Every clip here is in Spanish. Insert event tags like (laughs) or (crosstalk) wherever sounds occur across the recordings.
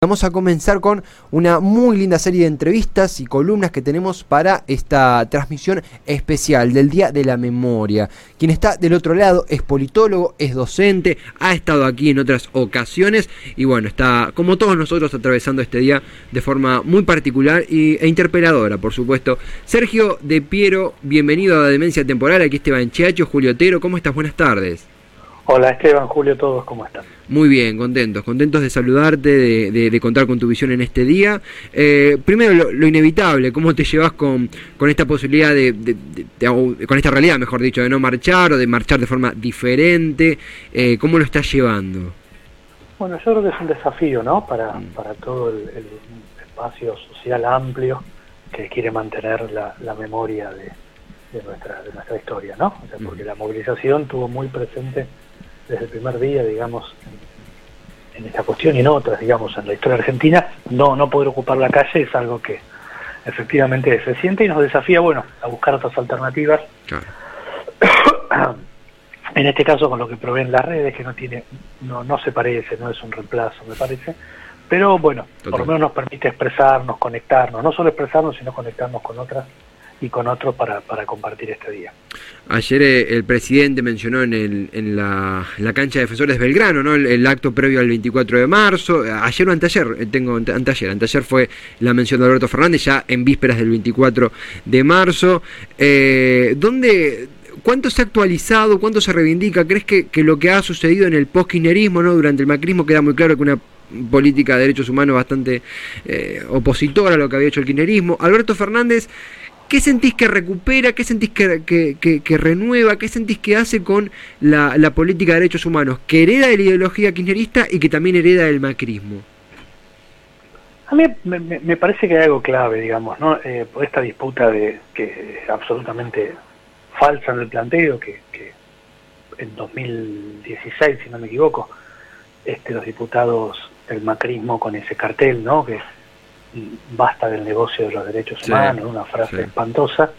Vamos a comenzar con una muy linda serie de entrevistas y columnas que tenemos para esta transmisión especial del Día de la Memoria. Quien está del otro lado es politólogo, es docente, ha estado aquí en otras ocasiones y bueno, está como todos nosotros atravesando este día de forma muy particular e interpeladora, por supuesto. Sergio De Piero, bienvenido a Demencia Temporal, aquí Esteban Chiacho, Julio Otero, ¿cómo estás? Buenas tardes. Hola Esteban, Julio, todos, ¿cómo están? Muy bien, contentos, contentos de saludarte, de, contar con tu visión en este día. Eh, primero, lo, inevitable, ¿cómo te llevas con, con esta posibilidad de, con esta realidad, mejor dicho, de no marchar o de marchar de forma diferente? Eh, ¿Cómo lo estás llevando? Bueno, yo creo que es un desafío, ¿no? Para, mm. para todo el, espacio social amplio que quiere mantener la, memoria de, nuestra, de nuestra historia, ¿no? porque mm. la movilización tuvo muy presente desde el primer día, digamos, en, esta cuestión y en otras, digamos, en la historia argentina, no, no poder ocupar la calle es algo que efectivamente se siente y nos desafía, bueno, a buscar otras alternativas. en este caso con lo que proveen las redes, que no tiene, no, no se parece, no es un reemplazo, me parece, pero bueno, por lo menos nos permite expresarnos, conectarnos, no solo expresarnos, sino conectarnos con otras y con otros para, para compartir este día. Ayer eh, el presidente mencionó en, el, en, la, cancha de defensores Belgrano, ¿no? El, acto previo al 24 de marzo, ayer o anteayer, eh, tengo anteayer, anteayer fue la mención de Alberto Fernández, ya en vísperas del 24 de marzo. Eh, ¿Dónde ¿Cuánto se ha actualizado? ¿Cuánto se reivindica? ¿Crees que, lo que ha sucedido en el post-kirchnerismo, ¿no? durante el macrismo, queda muy claro que una política de derechos humanos bastante eh, opositora a lo que había hecho el kirchnerismo? Alberto Fernández ¿Qué sentís que recupera? ¿Qué sentís que, renueva? ¿Qué sentís que hace con la, política de derechos humanos? Que hereda de la ideología kirchnerista y que también hereda del macrismo. A mí me, parece que hay algo clave, digamos, ¿no? Eh, por esta disputa de que absolutamente falsa en el planteo, que, en 2016, si no me equivoco, este, los diputados del macrismo con ese cartel, ¿no? Que basta del negocio de los derechos humanos, una frase espantosa.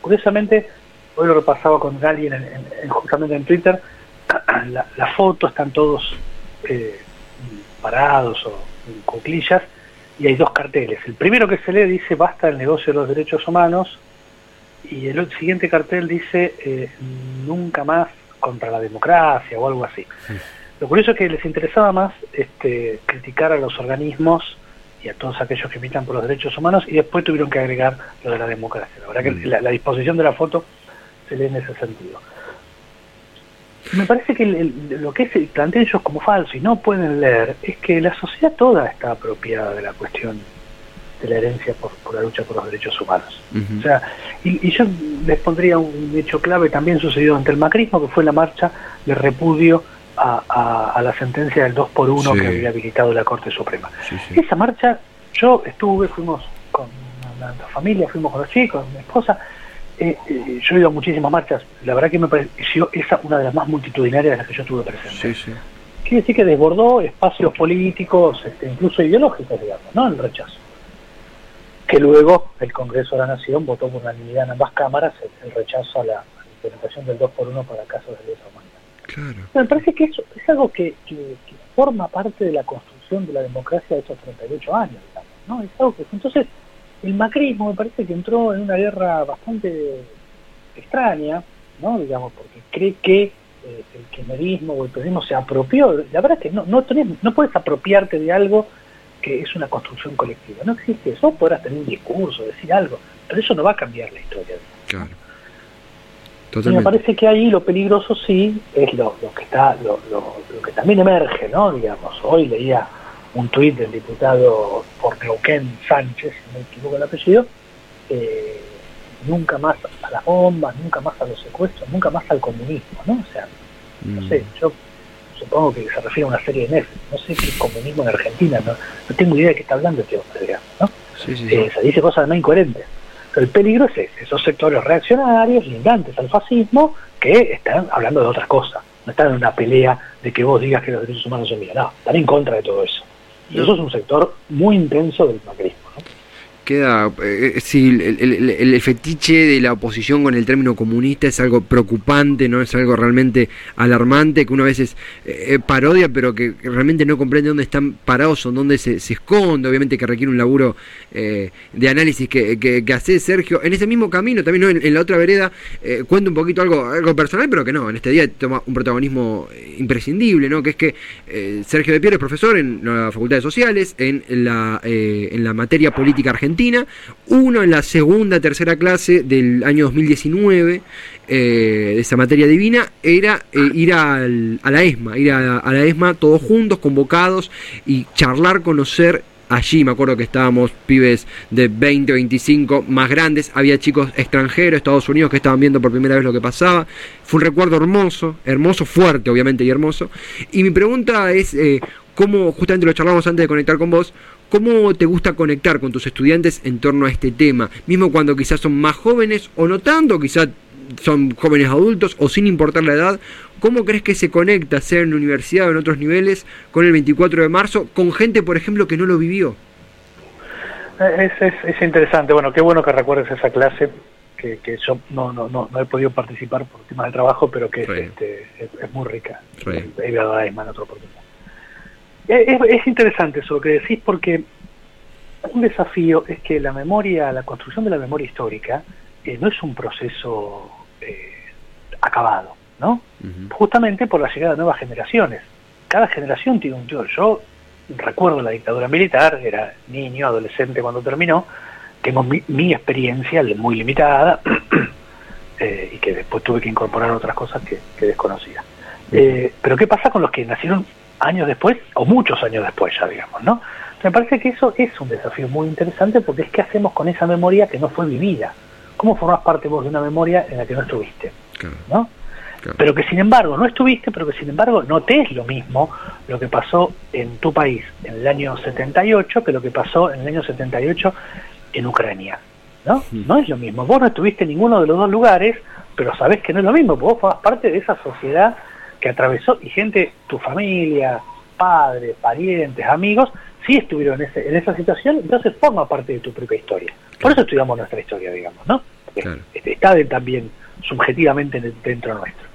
Curiosamente, hoy lo repasaba con alguien en, justamente en Twitter, (clears throat) la, foto están todos eh, parados o en cuclillas y hay dos carteles. El primero que se lee dice basta del negocio de los derechos humanos y el siguiente cartel dice eh, nunca más contra la democracia o algo así. Lo curioso es que les interesaba más este, criticar a los organismos y a todos aquellos que militan por los derechos humanos y después tuvieron que agregar lo de la democracia. La verdad que la, disposición de la foto se lee en ese sentido. Me parece que lo que es, plantean ellos como falso y no pueden leer es que la sociedad toda está apropiada de la cuestión de la herencia por, la lucha por los derechos humanos. O sea, y, yo les pondría un hecho clave también sucedido ante el macrismo, que fue la marcha de repudio a, la sentencia del 2 por 1 que había habilitado la Corte Suprema. Esa marcha, yo estuve, fuimos con la, familia, fuimos con los chicos, mi esposa, eh, eh, yo he ido a muchísimas marchas, la verdad que me pareció esa una de las más multitudinarias de las que yo tuve presente. Quiere decir que desbordó espacios políticos, este, incluso ideológicos, digamos, ¿no? El rechazo. Que luego el Congreso de la Nación votó por unanimidad en ambas cámaras el, rechazo a la, implementación del 2 por 1 para casos de lesa me parece que eso es algo que, forma parte de la construcción de la democracia de esos 38 años, ¿no? Es algo que, entonces, el macrismo me parece que entró en una guerra bastante extraña, ¿no? Digamos, porque cree que eh, el kirchnerismo o el periodismo se apropió. La verdad es que no, no, no puedes apropiarte de algo que es una construcción colectiva. No existe eso. Podrás tener un discurso, decir algo, pero eso no va a cambiar la historia. Claro me parece que ahí lo peligroso sí es lo, que está, lo, que también emerge, ¿no? Digamos, hoy leía un tuit del diputado por Neuquén Sánchez, si no me equivoco el apellido, eh, nunca más a las bombas, nunca más a los secuestros, nunca más al comunismo, ¿no? O sea, no mm. sé, yo supongo que se refiere a una serie de Netflix, no sé es comunismo en Argentina, no, no tengo idea de qué está hablando este hombre, digamos, ¿no? Eh, se dice cosas no incoherentes el peligro es ese, esos sectores reaccionarios, lindantes al fascismo, que están hablando de otras cosas. No están en una pelea de que vos digas que los derechos humanos son míos. No, están en contra de todo eso. Y eso es un sector muy intenso del macrismo. Queda, eh, sí, el, fetiche de la oposición con el término comunista es algo preocupante, no es algo realmente alarmante, que uno a veces eh, parodia, pero que, realmente no comprende dónde están parados o dónde se, esconde, obviamente que requiere un laburo eh, de análisis que, que, hace Sergio. En ese mismo camino, también en, la otra vereda, cuento un poquito algo, algo personal, pero que no, en este día toma un protagonismo imprescindible, ¿no? que es que Sergio de Piero es profesor en la Facultad de Sociales, en la, en la materia política argentina, uno en la segunda, tercera clase del año 2019 eh, de esa materia divina, era eh, ir a la ESMA, ir a, la ESMA todos juntos, convocados y charlar, conocer allí me acuerdo que estábamos pibes de 20, 25 más grandes, había chicos extranjeros, Estados Unidos, que estaban viendo por primera vez lo que pasaba. Fue un recuerdo hermoso, hermoso, fuerte obviamente y hermoso. Y mi pregunta es, eh, ¿cómo, justamente lo charlamos antes de conectar con vos, ¿Cómo te gusta conectar con tus estudiantes en torno a este tema? Mismo cuando quizás son más jóvenes o no tanto, quizás son jóvenes adultos o sin importar la edad, ¿cómo crees que se conecta, sea en la universidad o en otros niveles, con el 24 de marzo, con gente, por ejemplo, que no lo vivió? Es, es, interesante, bueno, qué bueno que recuerdes esa clase, que, que yo no, no, no, he podido participar por temas de trabajo, pero que es, este, es, muy rica. He ido a en otra oportunidad. Es, interesante eso que decís porque un desafío es que la memoria, la construcción de la memoria histórica eh, no es un proceso eh, acabado, ¿no? Justamente por la llegada de nuevas generaciones. Cada generación tiene un yo. Yo recuerdo la dictadura militar, era niño, adolescente cuando terminó, tengo mi, experiencia muy limitada (clears throat) eh, y que después tuve que incorporar otras cosas que, que desconocía. pero ¿qué pasa con los que nacieron años después, o muchos años después ya, digamos, ¿no? Me parece que eso es un desafío muy interesante porque es qué hacemos con esa memoria que no fue vivida. ¿Cómo formas parte vos de una memoria en la que no estuviste? ¿no? Pero que sin embargo no estuviste, pero que sin embargo no te es lo mismo lo que pasó en tu país en el año 78 que lo que pasó en el año 78 en Ucrania. ¿no? No es lo mismo. Vos no estuviste en ninguno de los dos lugares, pero sabés que no es lo mismo. Vos formas parte de esa sociedad que atravesó y gente, tu familia, padres, parientes, amigos, sí estuvieron en, ese, en esa situación, entonces forma parte de tu propia historia. Por eso estudiamos nuestra historia, digamos, ¿no? Este, está también subjetivamente dentro nuestro.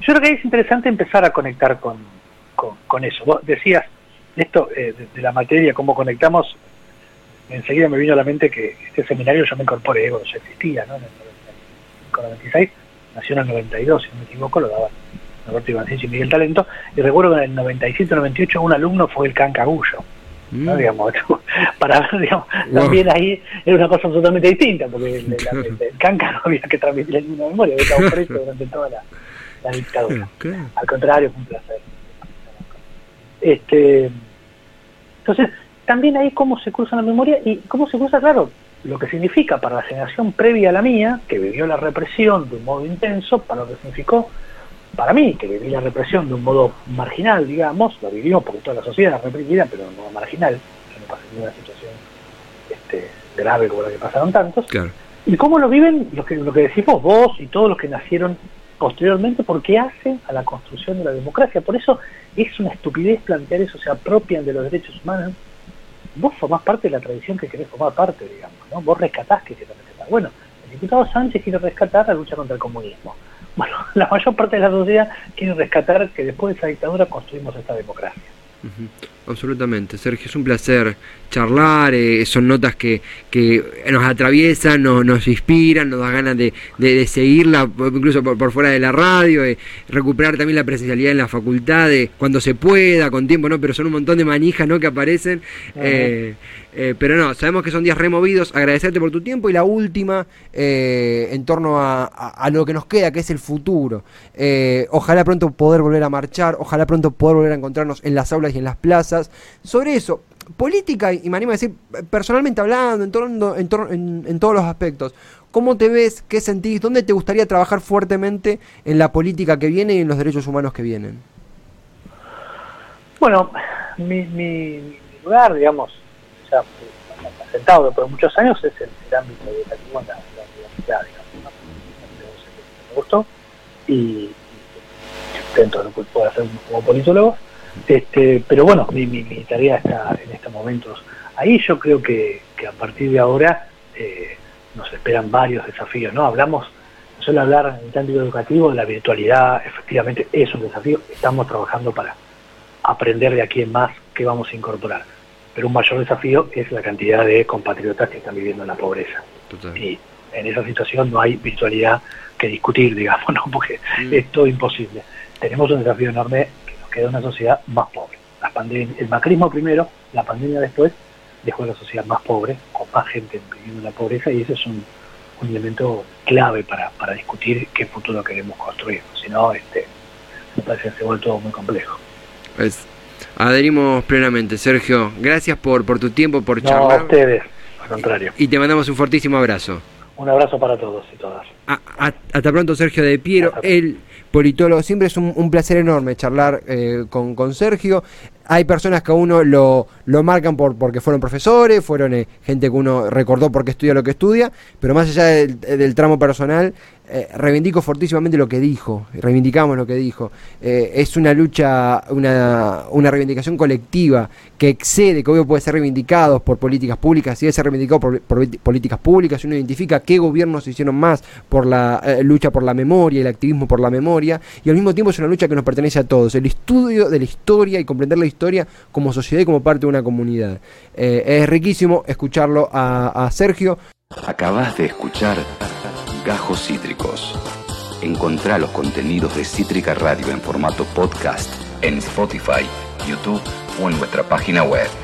Yo creo que es interesante empezar a conectar con, con, eso. Vos decías esto eh, de, la materia, cómo conectamos, enseguida me vino a la mente que este seminario yo me incorporé, cuando ya existía, ¿no? En el 96, nació en el 92, si no me equivoco, lo daban Roberto Ivancich y Miguel Talento, y recuerdo que en el 97-98 un alumno fue el Cancagullo. ¿no? Mm. Digamos, (laughs) para también ahí era una cosa totalmente distinta, porque el, Canca no había que transmitir ninguna memoria, había estado preso durante toda la, dictadura. Al contrario, fue un placer. Este, entonces, también ahí cómo se cruza la memoria y cómo se cruza, claro, lo que significa para la generación previa a la mía, que vivió la represión de un modo intenso, para lo que significó para mí, que viví la represión de un modo marginal, digamos, lo vivimos porque toda la sociedad es reprimida, pero de un modo marginal, yo no pasé ninguna situación este, grave como la que pasaron tantos, y cómo lo viven lo que, lo que decimos vos y todos los que nacieron posteriormente, porque hacen a la construcción de la democracia. Por eso es una estupidez plantear eso, se apropian de los derechos humanos. Vos formás parte de la tradición que querés formar parte, digamos, ¿no? Vos rescatás que querés rescatar. Bueno, el diputado Sánchez quiere rescatar la lucha contra el comunismo la mayor parte de la sociedad quiere rescatar que después de esa dictadura construimos esta democracia. Absolutamente, Sergio, es un placer charlar, eh, son notas que, que nos atraviesan, nos, nos inspiran, nos da ganas de, de, seguirla, incluso por, fuera de la radio, de recuperar también la presencialidad en la facultad, de cuando se pueda, con tiempo, ¿no? Pero son un montón de manijas, ¿no? Que aparecen. Eh, pero no, sabemos que son días removidos. Agradecerte por tu tiempo y la última eh, en torno a, lo que nos queda, que es el futuro. Eh, ojalá pronto poder volver a marchar, ojalá pronto poder volver a encontrarnos en las aulas y en las plazas. Sobre eso, política, y me animo a decir, personalmente hablando, en, en, en todos los aspectos, ¿cómo te ves? ¿Qué sentís? ¿Dónde te gustaría trabajar fuertemente en la política que viene y en los derechos humanos que vienen? Bueno, mi, mi lugar, digamos, ya sentado por muchos años es el, ámbito educativo en la, universidad, digamos, me gustó y, dentro de lo que puedo hacer como politólogo, este, pero bueno, mi, mi, tarea está en estos momentos ahí, yo creo que, que a partir de ahora eh, nos esperan varios desafíos, ¿no? Hablamos, solo hablar en el ámbito educativo, la virtualidad efectivamente es un desafío, estamos trabajando para aprender de aquí en más qué vamos a incorporar. Pero un mayor desafío es la cantidad de compatriotas que están viviendo en la pobreza. Y en esa situación no hay virtualidad que discutir, (laughs) digamos, ¿no? porque mm. es todo imposible. Tenemos un desafío enorme queda una sociedad más pobre. La pandemia, el macrismo primero, la pandemia después, dejó la sociedad más pobre, con más gente viviendo en la pobreza, y ese es un, elemento clave para, para discutir qué futuro queremos construir. Si no, este, me parece que se vuelve todo muy complejo. Adherimos plenamente, Sergio. Gracias por, por tu tiempo, por no, charlar. a ustedes, al contrario. Y te mandamos un fortísimo abrazo. Un abrazo para todos y todas. Hasta pronto, Sergio de Piero, el politólogo. Siempre es un, placer enorme charlar eh, con, con Sergio hay personas que a uno lo, lo marcan por, porque fueron profesores, fueron eh, gente que uno recordó porque estudia lo que estudia, pero más allá del, tramo personal, eh, reivindico fortísimamente lo que dijo, reivindicamos lo que dijo. Es una lucha, una, una reivindicación colectiva que excede, que hoy puede ser reivindicado por políticas públicas, si debe ser reivindicado por, políticas públicas, uno identifica qué gobiernos hicieron más por la lucha por la memoria, el activismo por la memoria, y al mismo tiempo es una lucha que nos pertenece a todos, el estudio de la historia y comprender la historia historia como sociedad y como parte de una comunidad. Eh, es riquísimo escucharlo a, a Sergio. Acabas de escuchar Gajos Cítricos. Encontrá los contenidos de Cítrica Radio en formato podcast en Spotify, YouTube o en nuestra página web.